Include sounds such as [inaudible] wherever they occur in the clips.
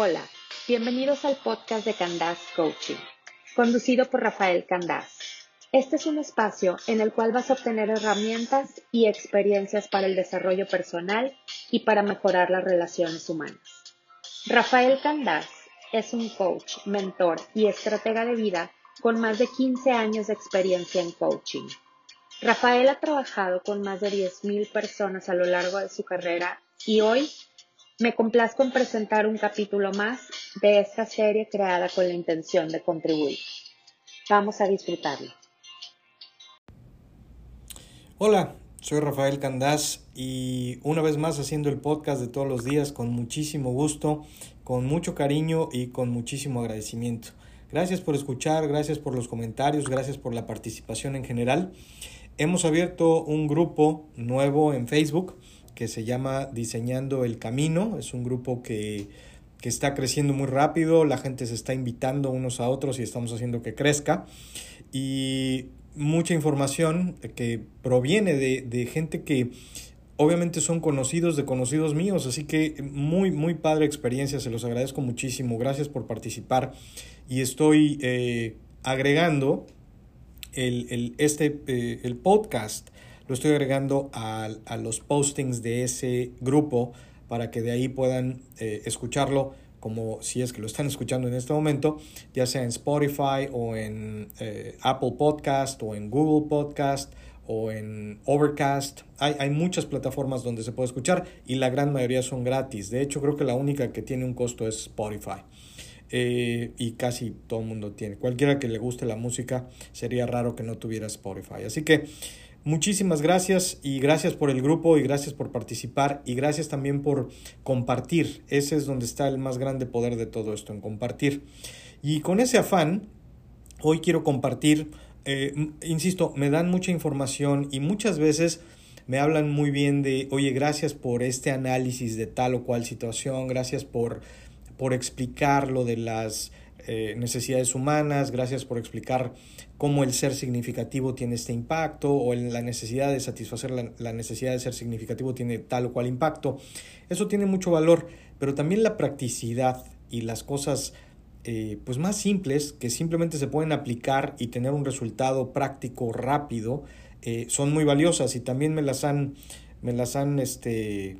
Hola, bienvenidos al podcast de Candás Coaching, conducido por Rafael Candás. Este es un espacio en el cual vas a obtener herramientas y experiencias para el desarrollo personal y para mejorar las relaciones humanas. Rafael Candás es un coach, mentor y estratega de vida con más de 15 años de experiencia en coaching. Rafael ha trabajado con más de 10.000 personas a lo largo de su carrera y hoy me complazco en presentar un capítulo más de esta serie creada con la intención de contribuir. Vamos a disfrutarlo. Hola, soy Rafael Candás y una vez más haciendo el podcast de todos los días con muchísimo gusto, con mucho cariño y con muchísimo agradecimiento. Gracias por escuchar, gracias por los comentarios, gracias por la participación en general. Hemos abierto un grupo nuevo en Facebook que se llama Diseñando el Camino. Es un grupo que, está creciendo muy rápido, la gente se está invitando unos a otros y estamos haciendo que crezca. Y mucha información que proviene de, de gente que obviamente son conocidos de conocidos míos, así que muy, muy padre experiencia, se los agradezco muchísimo, gracias por participar y estoy eh, agregando el, el, este, eh, el podcast lo estoy agregando a, los postings de ese grupo para que de ahí puedan eh, escucharlo como si es que lo están escuchando en este momento, ya sea en Spotify o en eh, Apple Podcast o en Google Podcast o en Overcast. Hay, hay, muchas plataformas donde se puede escuchar y la gran mayoría son gratis. De hecho, creo que la única que tiene un costo es Spotify. Eh, y casi todo el mundo tiene. Cualquiera que le guste la música, sería raro que no tuviera Spotify. Así que Muchísimas gracias y gracias por el grupo y gracias por participar y gracias también por compartir. Ese es donde está el más grande poder de todo esto, en compartir. Y con ese afán, hoy quiero compartir, eh, insisto, me dan mucha información y muchas veces me hablan muy bien de, oye, gracias por este análisis de tal o cual situación, gracias por, por explicar lo de las eh, necesidades humanas, gracias por explicar cómo el ser significativo tiene este impacto o la necesidad de satisfacer la, necesidad de ser significativo tiene tal o cual impacto. Eso tiene mucho valor, pero también la practicidad y las cosas eh, pues más simples que simplemente se pueden aplicar y tener un resultado práctico rápido eh, son muy valiosas y también me las han me las han este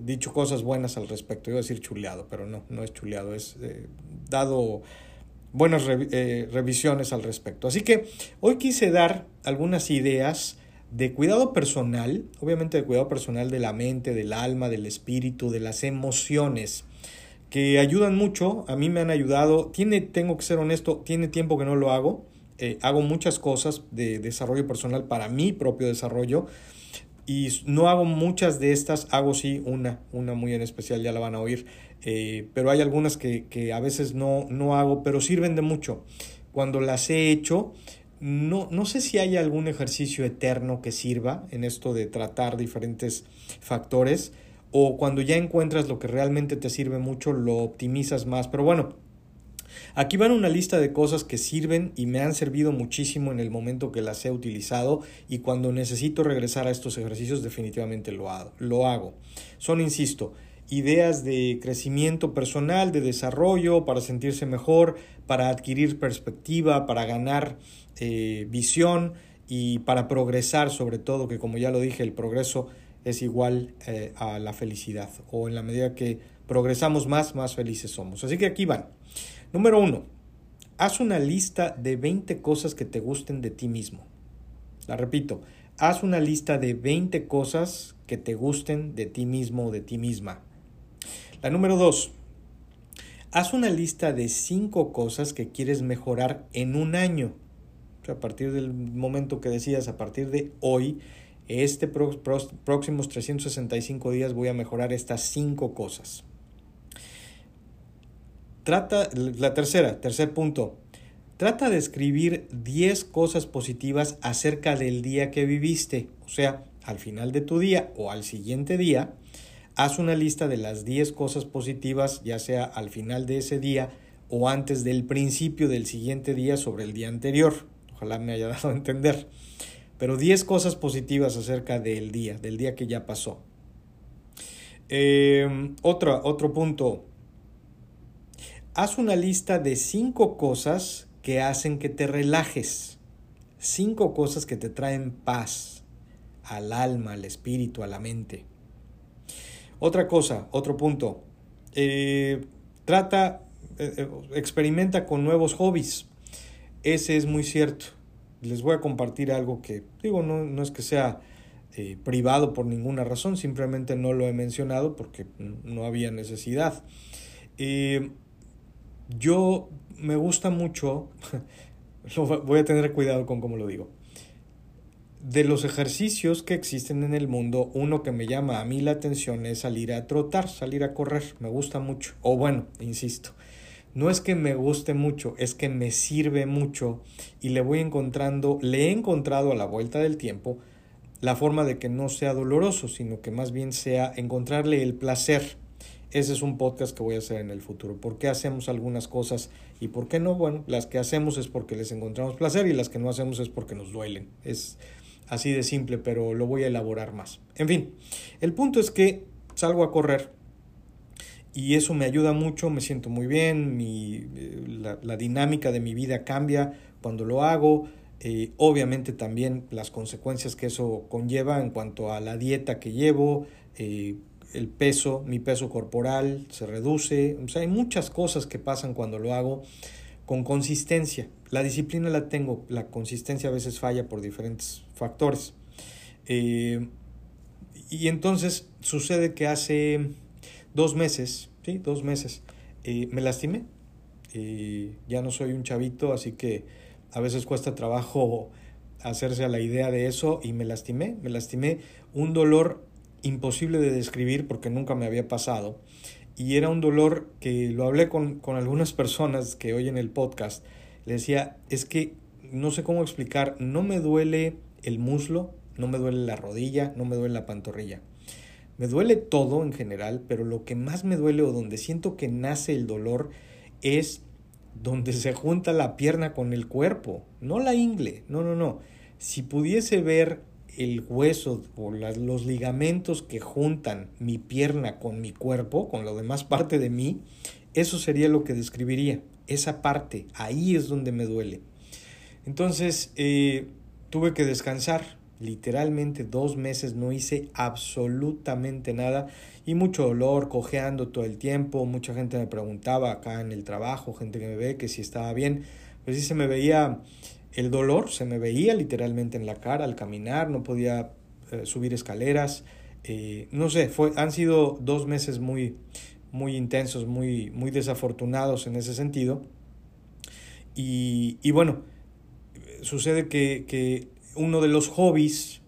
dicho cosas buenas al respecto. Iba a decir chuleado, pero no, no es chuleado, es eh, dado buenas eh, revisiones al respecto. Así que hoy quise dar algunas ideas de cuidado personal, obviamente de cuidado personal de la mente, del alma, del espíritu, de las emociones, que ayudan mucho, a mí me han ayudado, tiene, tengo que ser honesto, tiene tiempo que no lo hago, eh, hago muchas cosas de desarrollo personal para mi propio desarrollo, y no hago muchas de estas, hago sí una, una muy en especial, ya la van a oír, eh, pero hay algunas que, que, a veces no, no hago, pero sirven de mucho. Cuando las he hecho, no, no sé si hay algún ejercicio eterno que sirva en esto de tratar diferentes factores, o cuando ya encuentras lo que realmente te sirve mucho, lo optimizas más, pero bueno, Aquí van una lista de cosas que sirven y me han servido muchísimo en el momento que las he utilizado y cuando necesito regresar a estos ejercicios definitivamente lo hago. Son, insisto, ideas de crecimiento personal, de desarrollo, para sentirse mejor, para adquirir perspectiva, para ganar eh, visión y para progresar sobre todo, que como ya lo dije, el progreso es igual eh, a la felicidad o en la medida que progresamos más, más felices somos. Así que aquí van. Número uno, haz una lista de 20 cosas que te gusten de ti mismo. La repito, haz una lista de 20 cosas que te gusten de ti mismo o de ti misma. La número dos, haz una lista de 5 cosas que quieres mejorar en un año. a partir del momento que decías, a partir de hoy, este próximos 365 días voy a mejorar estas 5 cosas. Trata, la tercera, tercer punto, trata de escribir 10 cosas positivas acerca del día que viviste. O sea, al final de tu día o al siguiente día, haz una lista de las 10 cosas positivas, ya sea al final de ese día o antes del principio del siguiente día sobre el día anterior. Ojalá me haya [laughs] dado a entender. Pero 10 cosas positivas acerca del día, del día que ya pasó. Eh, otro, otro punto, haz una lista de cinco cosas que hacen que te relajes. Cinco cosas que te traen paz al alma, al espíritu, a la mente. Otra cosa, otro punto. Eh, trata, eh, eh, experimenta con nuevos hobbies. Ese es muy cierto. Les voy a compartir algo que, digo, no, no es que sea privado por ninguna razón, simplemente no lo he mencionado porque no había necesidad. Yo me gusta mucho, [laughs] voy a tener cuidado con cómo lo digo de los ejercicios que existen en el mundo, uno que me llama a mí la atención es salir a trotar, salir a correr. Me gusta mucho. O bueno, insisto, no es que me guste mucho, es que me sirve mucho y le voy encontrando, le he encontrado a la vuelta del tiempo la forma de que no sea doloroso, sino que más bien sea encontrarle el placer. Ese es un podcast que voy a hacer en el futuro. ¿Por qué hacemos algunas cosas y por qué no? Bueno, las que hacemos es porque les encontramos placer y las que no hacemos es porque nos duelen. Es Así de simple, pero lo voy a elaborar más. En fin, el punto es que salgo a correr y eso me ayuda mucho, me siento muy bien, mi, eh, la, dinámica de mi vida cambia cuando lo hago. Eh, obviamente también las consecuencias que eso conlleva en cuanto a la dieta que llevo, eh, el peso, mi peso corporal se reduce, o sea, hay muchas cosas que pasan cuando lo hago con consistencia. La disciplina la tengo, la consistencia a veces falla por diferentes factores. Eh, y entonces sucede que hace dos meses, ¿sí? Dos meses, eh, me lastimé. Eh, ya no soy un chavito, así que a veces cuesta trabajo hacerse a la idea de eso y me lastimé, me lastimé un dolor imposible de describir porque nunca me había pasado y era un dolor que lo hablé con, con algunas personas que oyen el podcast. Le decía, es que no sé cómo explicar, no me duele el muslo, no me duele la rodilla, no me duele la pantorrilla. Me duele todo en general, pero lo que más me duele o donde siento que nace el dolor es donde se junta la pierna con el cuerpo, no la ingle, no, no, no. Si pudiese ver el hueso o los ligamentos que juntan mi pierna con mi cuerpo, con la demás parte de mí, eso sería lo que describiría. Esa parte, ahí es donde me duele. Entonces, eh, tuve que descansar. Literalmente dos meses no hice absolutamente nada y mucho dolor, cojeando todo el tiempo. Mucha gente me preguntaba acá en el trabajo, gente que me ve que si estaba bien. Pues sí se me veía el dolor se me veía literalmente en la cara al caminar, no podía eh, subir escaleras. Eh, no sé, fue, han sido dos meses muy, muy intensos, muy, muy desafortunados en ese sentido. Y, y bueno, sucede que, que, uno de los hobbies,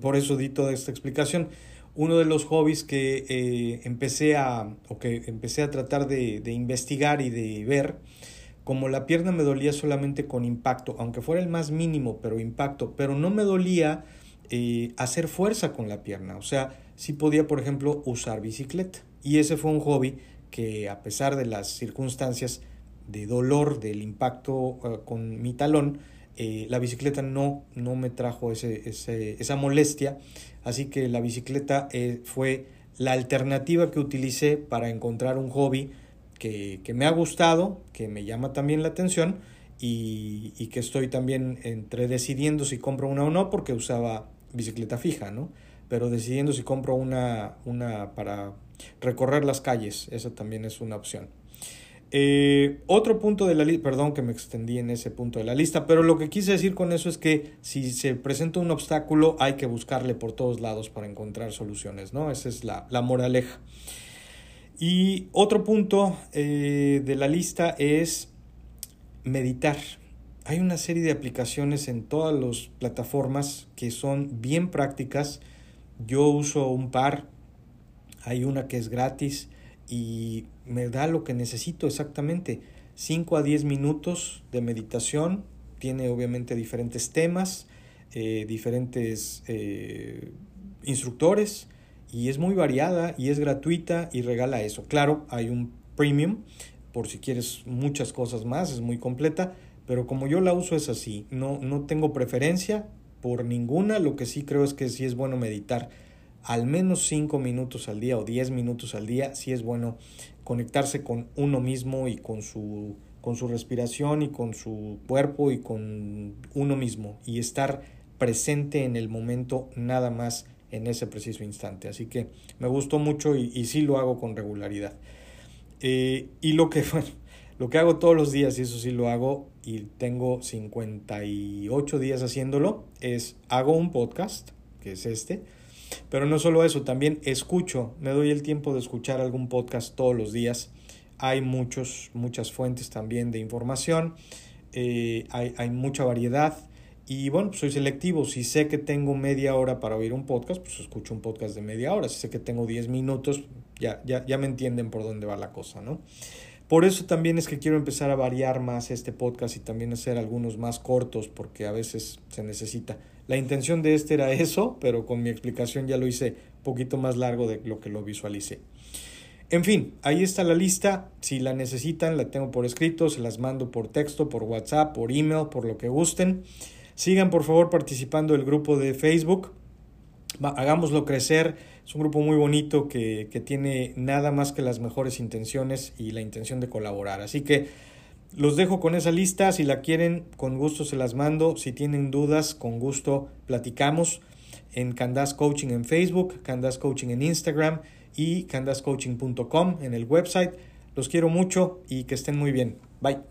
por eso di toda esta explicación, uno de los hobbies que eh, empecé a, o que empecé a tratar de, de investigar y de ver, como la pierna me dolía solamente con impacto, aunque fuera el más mínimo, pero impacto, pero no me dolía eh, hacer fuerza con la pierna. O sea, sí podía, por ejemplo, usar bicicleta. Y ese fue un hobby que a pesar de las circunstancias de dolor del impacto eh, con mi talón, eh, la bicicleta no, no me trajo ese, esa molestia. Así que la bicicleta fue la alternativa que utilicé para encontrar un hobby que, me ha gustado, que me llama también la atención y, y, que estoy también entre decidiendo si compro una o no porque usaba bicicleta fija, ¿no? Pero decidiendo si compro una, una para recorrer las calles, esa también es una opción. Eh, otro punto de la lista, perdón que me extendí en ese punto de la lista, pero lo que quise decir con eso es que si se presenta un obstáculo hay que buscarle por todos lados para encontrar soluciones, ¿no? Esa es la, la moraleja. Y otro punto eh, de la lista es meditar. Hay una serie de aplicaciones en todas las plataformas que son bien prácticas. Yo uso un par. Hay una que es gratis y me da lo que necesito exactamente. 5 a 10 minutos de meditación. Tiene obviamente diferentes temas, eh, diferentes eh, instructores y es muy variada y es gratuita y regala eso. Claro, hay un premium por si quieres muchas cosas más, es muy completa, pero como yo la uso es así, no, no tengo preferencia por ninguna, lo que sí creo es que sí es bueno meditar al menos 5 minutos al día o 10 minutos al día, sí es bueno conectarse con uno mismo y con su, con su respiración y con su cuerpo y con uno mismo y estar presente en el momento nada más en ese preciso instante. Así que me gustó mucho y, y sí lo hago con regularidad. Eh, y lo que, [laughs] bueno, lo que hago todos los días, y eso sí lo hago, y tengo 58 días haciéndolo, es hago un podcast, que es este, pero no solo eso, también escucho, me doy el tiempo de escuchar algún podcast todos los días. Hay muchos, muchas fuentes también de información, eh, hay, hay mucha variedad y bueno, pues soy selectivo. Si sé que tengo media hora para oír un podcast, pues escucho un podcast de media hora. Si sé que tengo 10 minutos, ya, ya, ya me entienden por dónde va la cosa, ¿no? Por eso también es que quiero empezar a variar más este podcast y también hacer algunos más cortos porque a veces se necesita. La intención de este era [laughs] eso, pero con mi explicación ya lo hice un poquito más largo de lo que lo visualicé. En fin, ahí está la lista. Si la necesitan, la tengo por escrito, se las mando por texto, por WhatsApp, por email, por lo que gusten. Sigan por favor participando del grupo de Facebook. hagámoslo crecer. Es un grupo muy bonito que, que tiene nada más que las mejores intenciones y la intención de colaborar. Así que los dejo con esa lista. Si la quieren, con gusto se las mando. Si tienen dudas, con gusto platicamos en Candas Coaching en Facebook, Candas Coaching en Instagram y candascoaching.com en el website. Los quiero mucho y que estén muy bien. Bye.